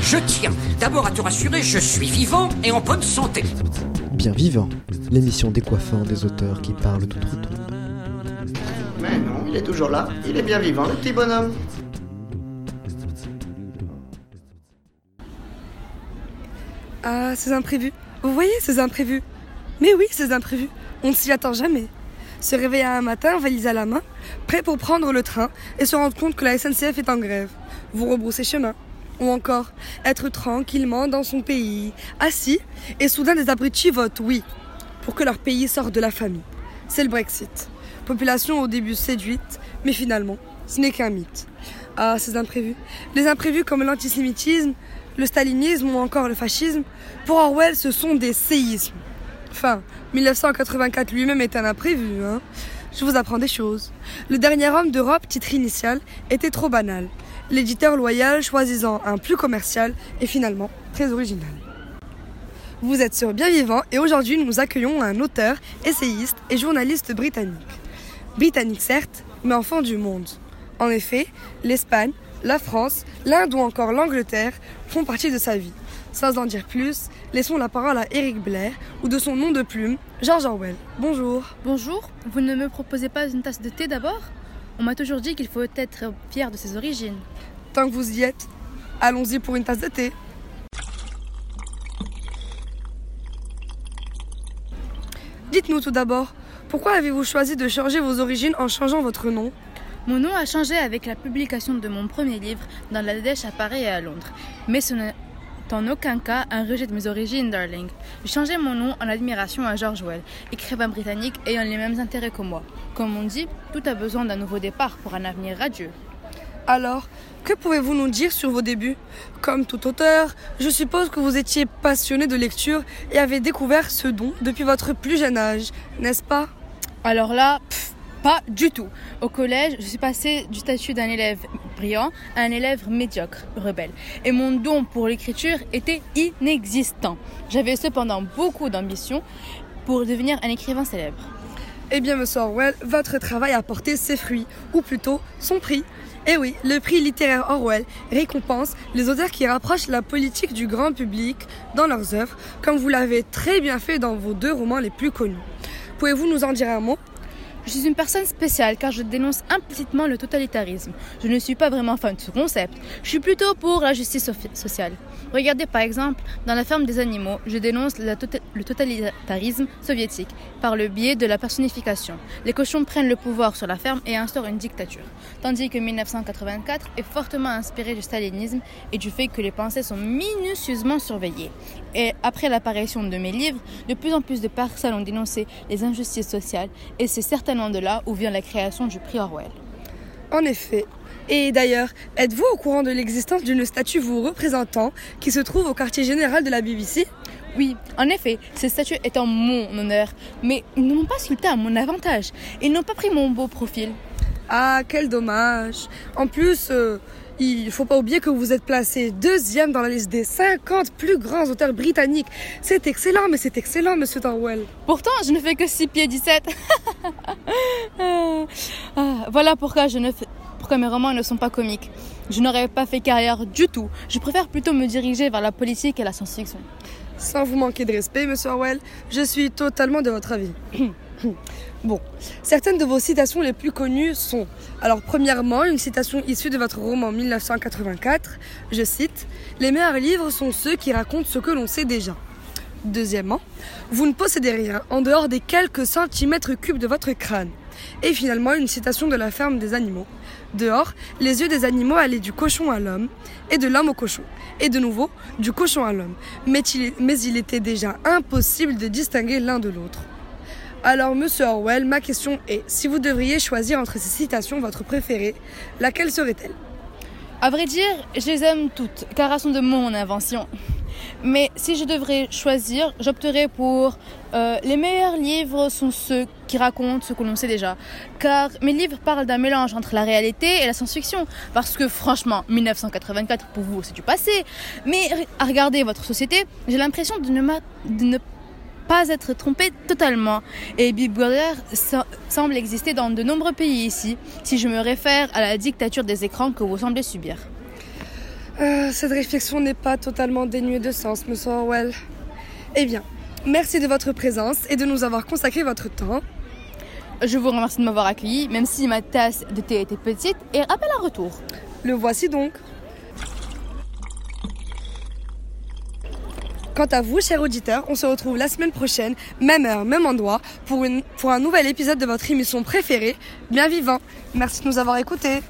Je tiens d'abord à te rassurer, je suis vivant et en bonne santé. Bien vivant, l'émission décoiffant des auteurs qui parlent d'outre-tombe. Mais non, il est toujours là, il est bien vivant, le petit bonhomme. Ah, ces imprévus. Vous voyez ces imprévus Mais oui, ces imprévus. On ne s'y attend jamais. Se réveiller un matin, valise à la main, prêt pour prendre le train et se rendre compte que la SNCF est en grève. Vous rebroussez chemin. Ou encore, être tranquillement dans son pays, assis, et soudain des abrutis votent oui, pour que leur pays sorte de la famille. C'est le Brexit. Population au début séduite, mais finalement, ce n'est qu'un mythe. Ah, ces imprévus. Les imprévus comme l'antisémitisme, le stalinisme ou encore le fascisme, pour Orwell, ce sont des séismes. Enfin, 1984 lui-même est un imprévu, hein. Je vous apprends des choses. Le dernier homme d'Europe, titre initial, était trop banal. L'éditeur loyal choisissant un plus commercial et finalement très original. Vous êtes sur Bien Vivant et aujourd'hui nous accueillons un auteur, essayiste et journaliste britannique. Britannique certes, mais enfant du monde. En effet, l'Espagne, la France, l'Inde ou encore l'Angleterre font partie de sa vie. Sans en dire plus, laissons la parole à Eric Blair ou de son nom de plume, George Orwell. Bonjour. Bonjour, vous ne me proposez pas une tasse de thé d'abord? On m'a toujours dit qu'il faut être fier de ses origines. Tant que vous y êtes, allons-y pour une tasse de thé. Dites-nous tout d'abord, pourquoi avez-vous choisi de changer vos origines en changeant votre nom? Mon nom a changé avec la publication de mon premier livre dans la Dèche à Paris et à Londres. Mais ce n'est en aucun cas un rejet de mes origines, darling. J'ai changé mon nom en admiration à George Well, écrivain britannique ayant les mêmes intérêts que moi. Comme on dit, tout a besoin d'un nouveau départ pour un avenir radieux. Alors, que pouvez-vous nous dire sur vos débuts? Comme tout auteur, je suppose que vous étiez passionné de lecture et avez découvert ce don depuis votre plus jeune âge, n'est-ce pas? Alors là, pff, pas du tout. Au collège, je suis passée du statut d'un élève brillant à un élève médiocre, rebelle. Et mon don pour l'écriture était inexistant. J'avais cependant beaucoup d'ambition pour devenir un écrivain célèbre. Eh bien, monsieur Orwell, votre travail a porté ses fruits, ou plutôt son prix. Eh oui, le prix littéraire Orwell récompense les auteurs qui rapprochent la politique du grand public dans leurs œuvres, comme vous l'avez très bien fait dans vos deux romans les plus connus. Pouvez-vous nous en dire un mot? Je suis une personne spéciale car je dénonce implicitement le totalitarisme. Je ne suis pas vraiment fan de ce concept. Je suis plutôt pour la justice sociale. Regardez par exemple, dans la ferme des animaux, je dénonce tota-, le totalitarisme soviétique par le biais de la personnification. Les cochons prennent le pouvoir sur la ferme et instaurent une dictature. Tandis que 1984 est fortement inspiré du stalinisme et du fait que les pensées sont minutieusement surveillées. Et après l'apparition de mes livres, de plus en plus de personnes ont dénoncé les injustices sociales et c'est certainement de là où vient la création du prix Orwell. En effet. Et d'ailleurs, êtes-vous au courant de l'existence d'une statue vous représentant qui se trouve au quartier général de la BBC oui, en effet, cette statue est en mon honneur, mais ils ne m'ont pas sculpté à mon avantage. Ils n'ont pas pris mon beau profil. Ah, quel dommage. En plus, euh, il ne faut pas oublier que vous êtes placé deuxième dans la liste des 50 plus grands auteurs britanniques. C'est excellent, mais c'est excellent, monsieur Orwell. Pourtant, je ne fais que 6 pieds 17. Ah, voilà pourquoi je ne fais pourquoi mes romans ne sont pas comiques. Je n'aurais pas fait carrière du tout. Je préfère plutôt me diriger vers la politique et la science-fiction. Sans vous manquer de respect, monsieur Orwell, je suis totalement de votre avis. Bon, certaines de vos citations les plus connues sont, alors premièrement, une citation issue de votre roman 1984, je cite, Les meilleurs livres sont ceux qui racontent ce que l'on sait déjà. Deuxièmement, vous ne possédez rien en dehors des quelques centimètres cubes de votre crâne. Et finalement, une citation de la ferme des animaux. Dehors, les yeux des animaux allaient du cochon à l'homme et de l'homme au cochon. Et de nouveau, du cochon à l'homme. Mais, mais il était déjà impossible de distinguer l'un de l'autre. Alors, monsieur Orwell, ma question est si vous devriez choisir entre ces citations votre préférée, laquelle serait-elle? À vrai dire, je les aime toutes, car elles sont de mon invention. Mais si je devrais choisir, j'opterais pour euh, les meilleurs livres sont ceux qui racontent ce que l'on sait déjà. Car mes livres parlent d'un mélange entre la réalité et la science-fiction. Parce que franchement, 1984 pour vous c'est du passé. Mais à regarder votre société, j'ai l'impression de ne, ne pas être trompé totalement. Et Big Brother semble exister dans de nombreux pays ici, si je me réfère à la dictature des écrans que vous semblez subir. Euh, cette réflexion n'est pas totalement dénuée de sens, monsieur Orwell. Eh bien, merci de votre présence et de nous avoir consacré votre temps. Je vous remercie de m'avoir accueilli, même si ma tasse de thé était petite, et rappelle un retour. Le voici donc. Quant à vous, chers auditeurs, on se retrouve la semaine prochaine, même heure, même endroit, pour, une, pour un nouvel épisode de votre émission préférée, Bien Vivant. Merci de nous avoir écoutés.